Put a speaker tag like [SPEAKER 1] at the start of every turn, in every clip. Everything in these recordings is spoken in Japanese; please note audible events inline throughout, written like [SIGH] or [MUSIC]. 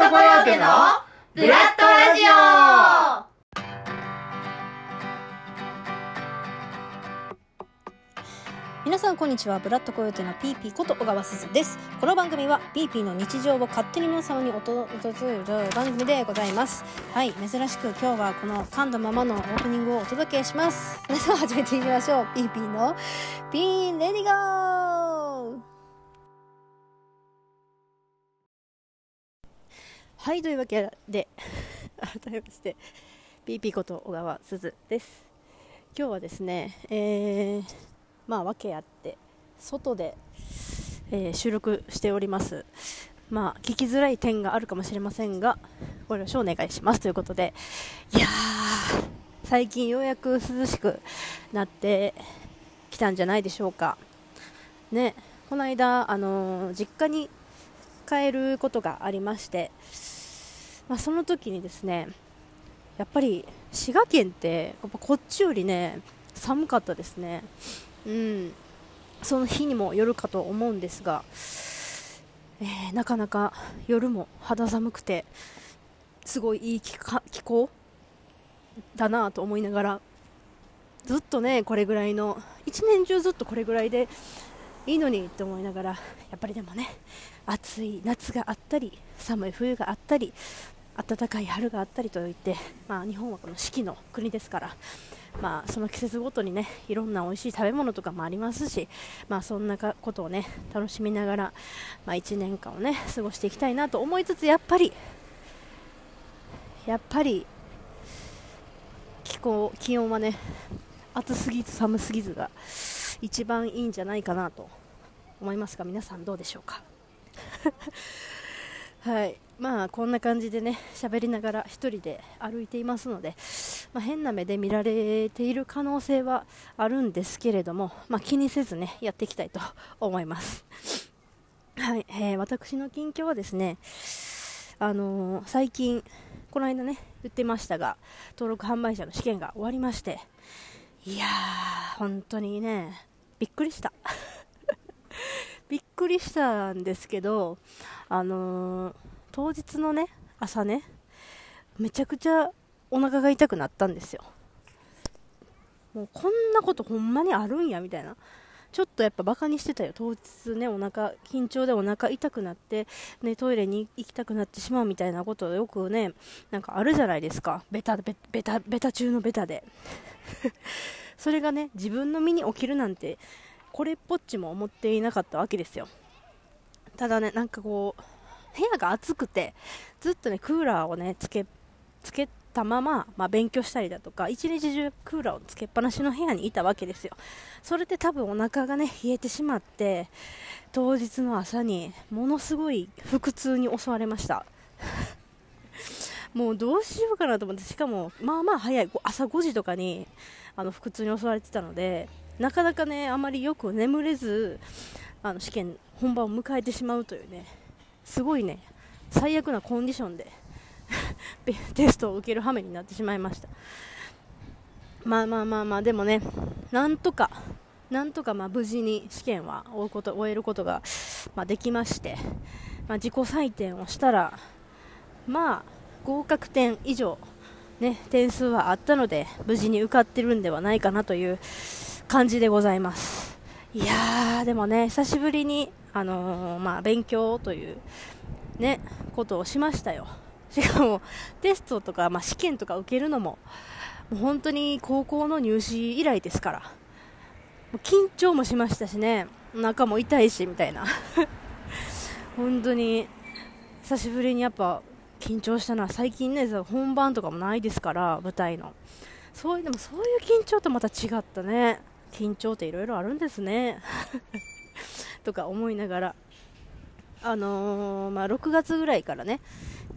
[SPEAKER 1] トコヨーテのブラッドラジオ。
[SPEAKER 2] 皆さんこんにちは。ブラッドコヨーテのピーピーこと小川すずです。この番組はピーピーの日常を勝手に皆様にお届けする番組でございます。はい珍しく今日はこの噛んだままのオープニングをお届けします。それでは始めていきましょう。ピーピーの Pれでぃごー。はいというわけで [LAUGHS] 改めましてピーピーこと小川すずです。今日はですねえーまあ訳あって外で、えー、収録しております。まあ聞きづらい点があるかもしれませんがご了承お願いします。ということでいやー最近ようやく涼しくなってきたんじゃないでしょうか。ねこの間あのー、実家に帰ることがありまして、まあ、その時にですねやっぱり滋賀県ってやっぱこっちよりね寒かったですね。うん、その日にもよるかと思うんですが、えー、なかなか夜も肌寒くてすごいいい気候だなと思いながらずっとねこれぐらいの一年中ずっとこれぐらいでいいのにって思いながらやっぱりでもね暑い夏があったり寒い冬があったり暖かい春があったりといって、まあ、日本はこの四季の国ですからまあ、その季節ごとにねいろんな美味しい食べ物とかもありますし、まあ、そんなことをね楽しみながら、まあ、1年間をね過ごしていきたいなと思いつつやっぱりやっぱり気候気温はね暑すぎず寒すぎずが一番いいんじゃないかなと思いますが皆さんどうでしょうか？はいまあこんな感じでね喋りながら1人で歩いていますので、まあ、変な目で見られている可能性はあるんですけれども、まあ、気にせずねやっていきたいと思います。はい、えー、私の近況はですね、あのー、最近、この間ね、言ってましたが、登録販売者の試験が終わりまして、いやー、本当にね、びっくりした。びっくりしたんですけど、あのー、当日のね、朝ね、めちゃくちゃお腹が痛くなったんですよ。もうこんなことほんまにあるんやみたいな。ちょっとやっぱバカにしてたよ。当日ね、お腹、緊張でお腹痛くなって、ね、トイレに行きたくなってしまうみたいなことよくね、なんかあるじゃないですか。ベタ、ベベタ、ベタ中のベタで。[LAUGHS] それがね、自分の身に起きるなんて、これっぽっちも思っていなかったわけですよ。ただね、なんかこう、部屋が暑くて、ずっとね、クーラーをね、つけ、つけたまま、まあ、勉強したりだとか、一日中クーラーをつけっぱなしの部屋にいたわけですよ。それで多分お腹がね、冷えてしまって、当日の朝にものすごい腹痛に襲われました。[LAUGHS] もうどうしようかなと思って、しかも、まあまあ早い、朝5時とかにあの腹痛に襲われてたので、なかなかね、あまりよく眠れず、あの試験本番を迎えてしまうというね、すごいね、最悪なコンディションで [LAUGHS] テストを受ける羽目になってしまいました。まあまあまあまあ、でもね、なんとか、なんとかまあ無事に試験は終うこと終えることが、まあ、できまして、まあ、自己採点をしたら、まあ、合格点以上、ね、点数はあったので、無事に受かってるんではないかなという感じでございます。いやー、でもね、久しぶりに、あのー、まあ、勉強という、ね、ことをしましたよ。しかも、テストとか、まあ、試験とか受けるのも、もう本当に高校の入試以来ですから、緊張もしましたしね、お腹も痛いし、みたいな。[LAUGHS] 本当に、久しぶりにやっぱ、緊張したのは最近ね、本番とかもないですから、舞台の。そういう、でもそういう緊張とまた違ったね。緊張っていろいろあるんですね。[LAUGHS] とか思いながら。あのー、まあ、6月ぐらいからね、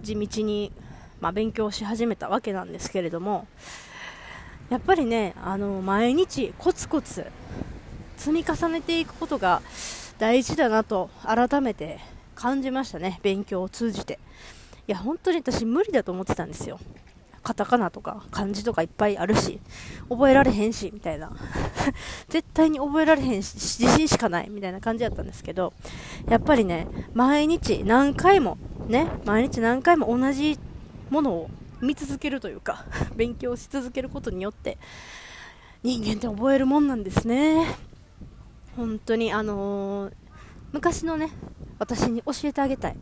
[SPEAKER 2] 地道に、まあ、勉強し始めたわけなんですけれども、やっぱりね、あの毎日コツコツ積み重ねていくことが大事だなと改めて感じましたね、勉強を通じて。いや、本当に私無理だと思ってたんですよ。カタカナとか漢字とかいっぱいあるし、覚えられへんし、みたいな。[LAUGHS] 絶対に覚えられへんし、自信しかない、みたいな感じだったんですけど、やっぱりね、毎日何回も、ね、毎日何回も同じものを見続けるというか、[LAUGHS] 勉強し続けることによって、人間って覚えるもんなんですね。本当に、あのー、昔のね、私に教えてあげたい。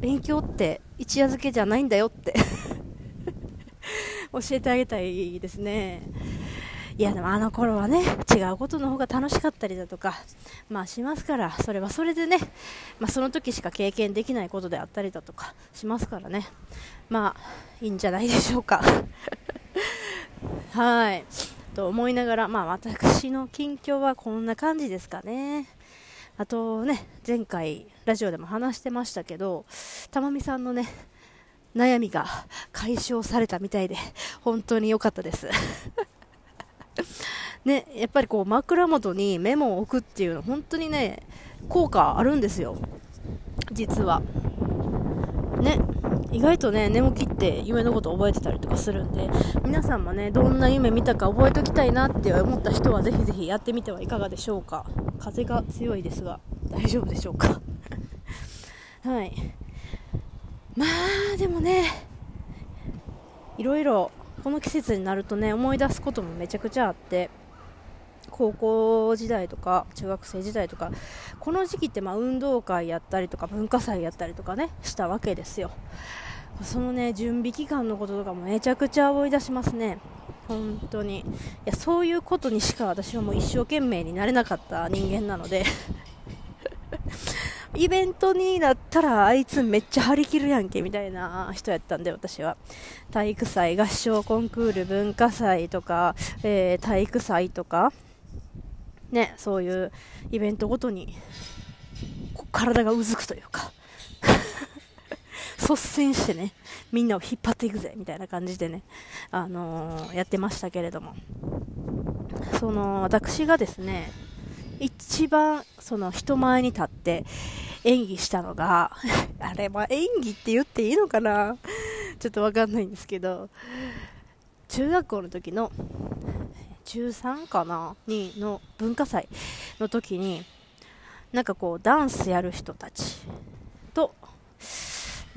[SPEAKER 2] 勉強って一夜漬けじゃないんだよって [LAUGHS] 教えてあげたいですね。いやでもあの頃はね違うことの方が楽しかったりだとかまあしますからそれはそれでね、まあ、その時しか経験できないことであったりだとかしますからね。まあいいんじゃないでしょうか。[LAUGHS] はい。と思いながらまあ私の近況はこんな感じですかね。あとね前回ラジオでも話してましたけどた美さんのね悩みが解消されたみたいで本当に良かったです。[LAUGHS] ね、やっぱりこう枕元にメモを置くっていうの本当にね効果あるんですよ。実は。ね意外とね寝起きって夢のこと覚えてたりとかするんで皆さんもねどんな夢見たか覚えておきたいなって思った人はぜひぜひやってみてはいかがでしょうか。風が強いですが大丈夫でしょうか。[LAUGHS] はい。まあでもねいろいろこの季節になるとね思い出すこともめちゃくちゃあって高校時代とか中学生時代とかこの時期ってま運動会やったりとか文化祭やったりとかねしたわけですよ。そのね準備期間のこととかもめちゃくちゃ思い出しますね。本当に。いやそういうことにしか私はもう一生懸命になれなかった人間なので。イベントになったらあいつめっちゃ張り切るやんけみたいな人やったんで私は。体育祭合唱コンクール文化祭とか、えー、体育祭とかねそういうイベントごとに体がうずくというか [LAUGHS] 率先してねみんなを引っ張っていくぜみたいな感じでね、あのー、やってましたけれども。その私がですね一番その人前に立って演技したのが、[LAUGHS] あれ、まあ、演技って言っていいのかな？ちょっとわかんないんですけど、中学校の時の、中3かな？にの文化祭の時に、なんかこう、ダンスやる人たちと、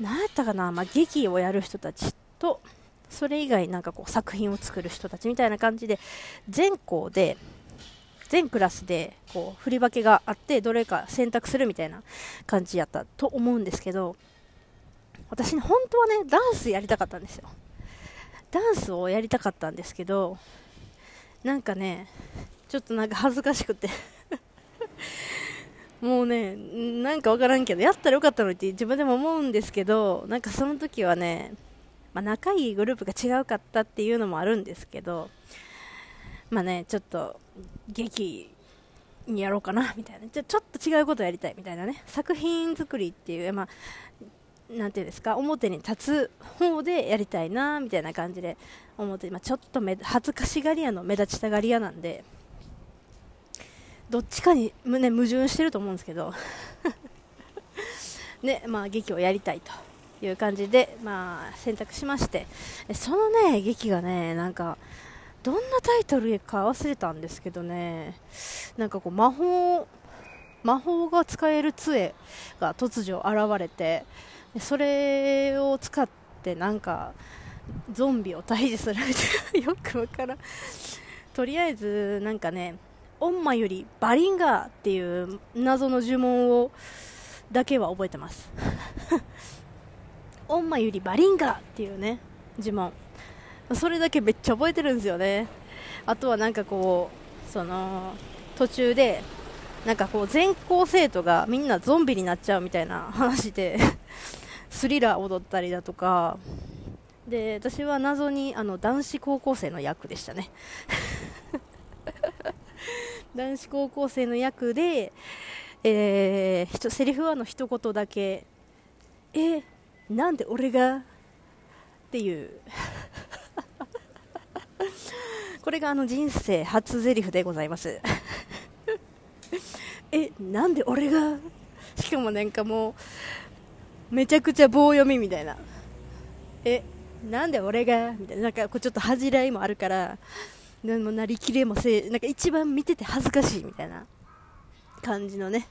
[SPEAKER 2] 何やったかな、まあ、劇をやる人たちと、それ以外なんかこう作品を作る人たちみたいな感じで全校で全クラスでこう振り分けがあってどれか選択するみたいな感じやったと思うんですけど私ね本当はねダンスやりたかったんですよ。ダンスをやりたかったんですけどなんかねちょっとなんか恥ずかしくて。[LAUGHS] もうねなんかわからんけどやったらよかったのにって自分でも思うんですけどなんかその時はね、まあ、仲いいグループが違うかったっていうのもあるんですけどまあねちょっと劇にやろうかなみたいな。じゃちょっと違うことやりたいみたいなね。作品作りっていうまあなんていうんですか表に立つ方でやりたいなみたいな感じで思って、まあ、ちょっとめ恥ずかしがり屋の目立ちたがり屋なんでどっちかに胸矛盾してると思うんですけど。[LAUGHS] ねまあ劇をやりたいという感じで、まあ、選択しまして。そのね劇がねなんかどんなタイトルか忘れたんですけどね。なんかこう魔法魔法が使える杖が突如現れてそれを使ってなんかゾンビを退治するみたいな。[LAUGHS] よくわからん。とりあえずなんかねオンマよりバリンガーっていう謎の呪文をだけは覚えてます。オンマよりバリンガーっていうね呪文。それだけめっちゃ覚えてるんですよね。あとはなんかこうその途中でなんかこう全校生徒がみんなゾンビになっちゃうみたいな話で [LAUGHS] スリラー踊ったりだとか。で私は謎にあの男子高校生の役でしたね。[LAUGHS] 男子高校生の役で、えー、セリフはの一言だけ「えなんで俺が?」っていう。[LAUGHS] これがあの人生初台詞でございます。[LAUGHS] えなんで俺が？しかもなんかもうめちゃくちゃ棒読みみたいな。えなんで俺が？みたいな。なんかこうちょっと恥じらいもあるからでもなりきれもせなんか一番見てて恥ずかしいみたいな。感じのね。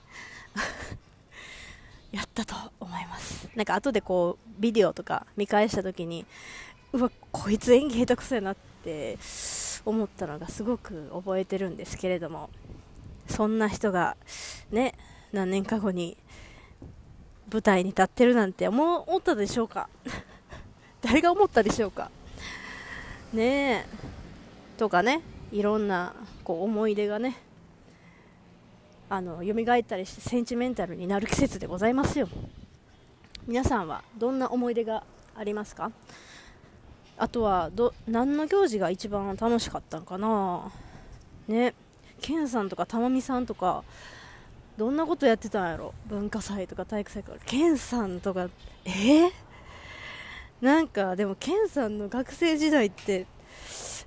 [SPEAKER 2] [LAUGHS] やったと思います。なんか後でこうビデオとか見返した時にうわこいつ演技下手くそやなって思ったのがすごく覚えてるんですけれどもそんな人がね何年か後に舞台に立ってるなんて思ったでしょうか？[LAUGHS] 誰が思ったでしょうか？ねえ。とかねいろんなこう思い出がねあの蘇ったりしてセンチメンタルになる季節でございますよ。皆さんはどんな思い出がありますか？あとはど何の行事が一番楽しかったんかな？ね。ケンさんとかたまみさんとかどんなことやってたんやろ？文化祭とか体育祭とか。ケンさんとかえ？ー、なんかでもケンさんの学生時代って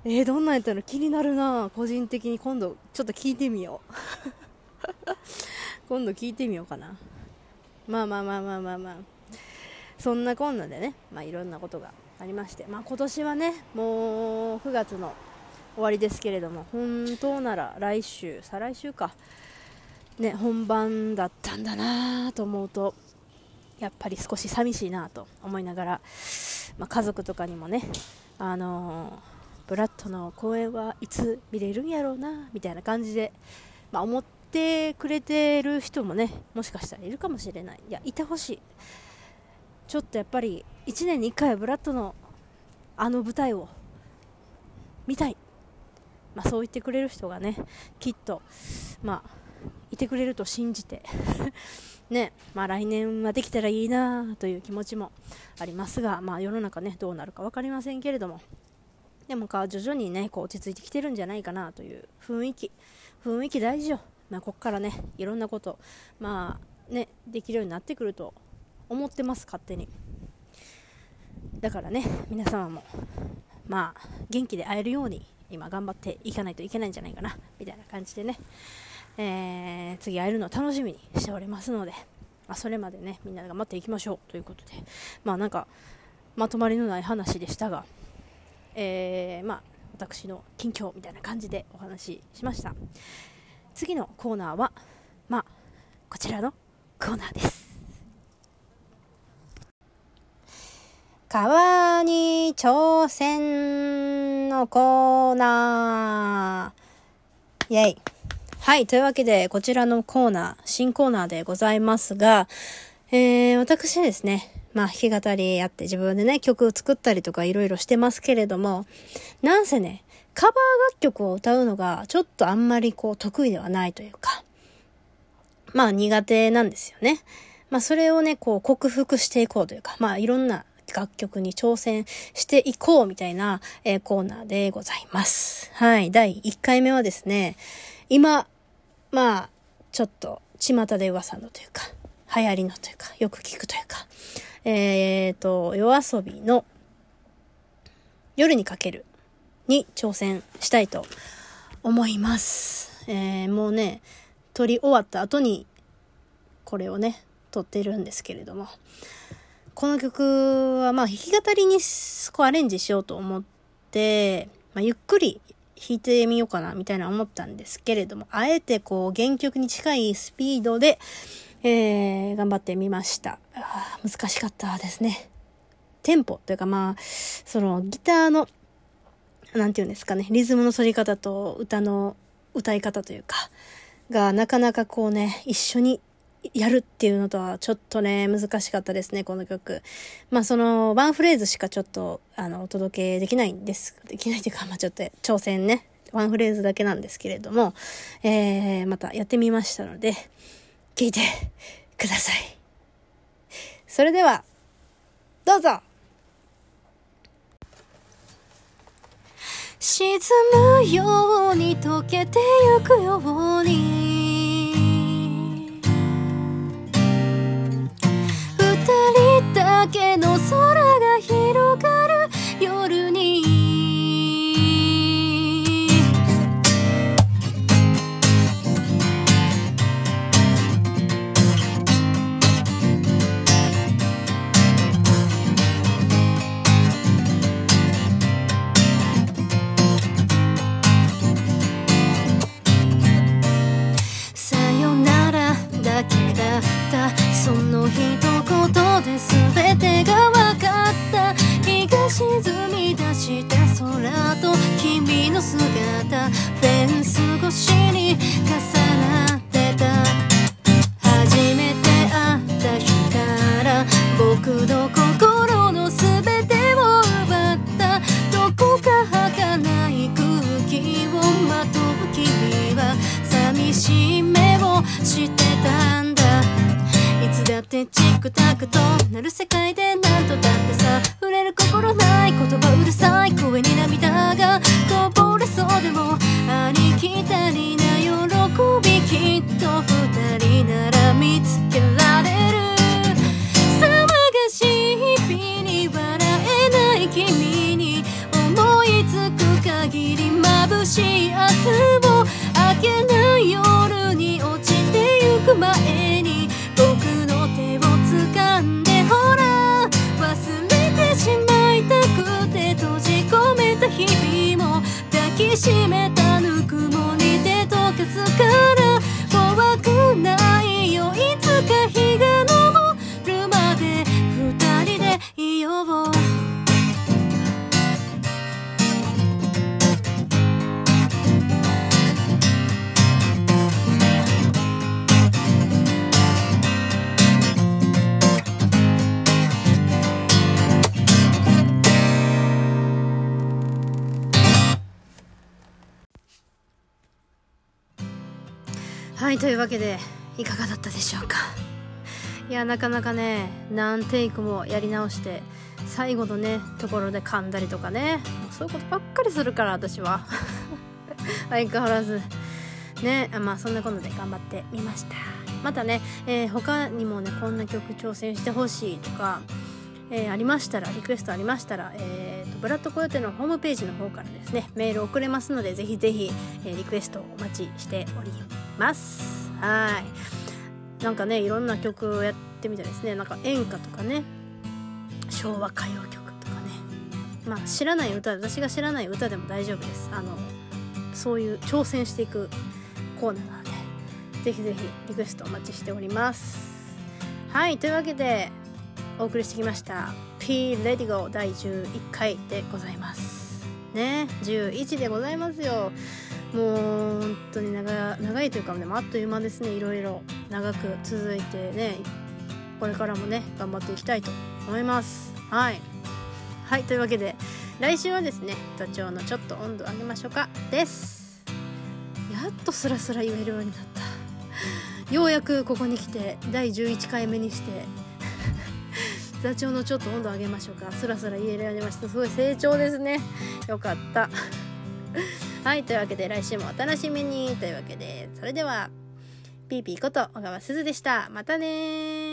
[SPEAKER 2] えー、どんなんやったの気になるな。個人的に。今度ちょっと聞いてみよう。[LAUGHS] 今度聞いてみようかな。まあまあまあまあまあまあ。そんなこんなでね、まあ、いろんなことが。ありまして、まあ、今年はねもう9月の終わりですけれども本当なら来週再来週か。ね本番だったんだなと思うとやっぱり少し寂しいなと思いながら、まあ、家族とかにもねあのー、ブラッドの公演はいつ見れるんやろうなみたいな感じで、まあ、思ってくれてる人もねもしかしたらいるかもしれない。いやいてほしい。ちょっとやっぱり1年に1回ブラッドのあの舞台を見たい、まあ、そう言ってくれる人がねきっと、まあ、いてくれると信じて [LAUGHS] ねまあ、来年はできたらいいなという気持ちもありますが、まあ、世の中ねどうなるか分かりませんけれども。でもか徐々にねこう落ち着いてきてるんじゃないかなという雰囲気。雰囲気大事よ、まあ、ここからねいろんなことまあねできるようになってくると思ってます勝手に。だからね皆様もまあ元気で会えるように今頑張っていかないといけないんじゃないかなみたいな感じでね、えー、次会えるのを楽しみにしておりますので、まあ、それまでねみんなで頑張っていきましょうということでまあなんかまとまりのない話でしたが、えー、まあ私の近況みたいな感じでお話ししました。次のコーナーはまあこちらのコーナーです。川に挑戦のコーナー。イェイ。はい。というわけで、こちらのコーナー、新コーナーでございますが、えー、私ですね、まあ、弾き語りやって自分でね、曲を作ったりとかいろいろしてますけれども、なんせね、カバー楽曲を歌うのがちょっとあんまりこう得意ではないというか、まあ苦手なんですよね。まあそれをね、こう克服していこうというか、まあいろんな楽曲に挑戦していこうみたいな、えー、コーナーでございます。はい。第1回目はですね、今、まあ、ちょっと、巷で噂のというか、流行りのというか、よく聞くというか、えっ、ー、と、夜遊びの夜にかけるに挑戦したいと思います。えー、もうね、撮り終わった後にこれをね、撮ってるんですけれども、この曲はまあ弾き語りにこうアレンジしようと思って、まあ、ゆっくり弾いてみようかなみたいな思ったんですけれども、あえてこう原曲に近いスピードで、えー、頑張ってみました。あ難しかったですね。テンポというかまあ、そのギターの、なんていうんですかね、リズムの取り方と歌の歌い方というか、がなかなかこうね、一緒にやるっていうのとはちょっとね、難しかったですね、この曲。まあその、ワンフレーズしかちょっと、あの、お届けできないんです。できないというか、まあちょっと挑戦ね、ワンフレーズだけなんですけれども、えー、またやってみましたので、聞いてください。それでは、どうぞ沈むように溶けてゆくように人だけの空が広がる夜に「さよならだけだ」た。その一言で全てが分かった。日が沈み出した空と君の姿。フェンス越しに重なってた。初めて会った日から僕のてチクタクとなる世界でなはいというわけでいかがだったでしょうか？いやなかなかね何テイクもやり直して最後のねところで噛んだりとかね。そういうことばっかりするから私は。[LAUGHS] 相変わらずねまあそんなことで頑張ってみました。またね、えー他にもねこんな曲挑戦してほしいとかえーありましたらリクエストありましたら、えーとブラッドコヨテのホームページの方からですねメール送れますのでぜひぜひ、えーリクエストお待ちしております。ます。はい。なんかねいろんな曲をやってみたいですね。なんか演歌とかね。昭和歌謡曲とかね。まあ知らない歌私が知らない歌でも大丈夫です。あのそういう挑戦していくコーナーなので。ぜひぜひリクエストお待ちしております。はい。というわけでお送りしてきました P レディゴ第11回でございます。ね。11でございますよ。もう本当に長長いというかでもあっという間ですねいろいろ長く続いてねこれからもね頑張っていきたいと思います。はい。はい。というわけで来週はですね座長のちょっと温度上げましょうか。です。やっとスラスラ言えるようになった。[LAUGHS] ようやくここに来て第11回目にして [LAUGHS] 座長のちょっと温度上げましょうか。スラスラ言えるようになりました。すごい成長ですね。よかった。はいというわけで来週もお楽しみに。というわけでそれではピーピーこと小川すずでした。またね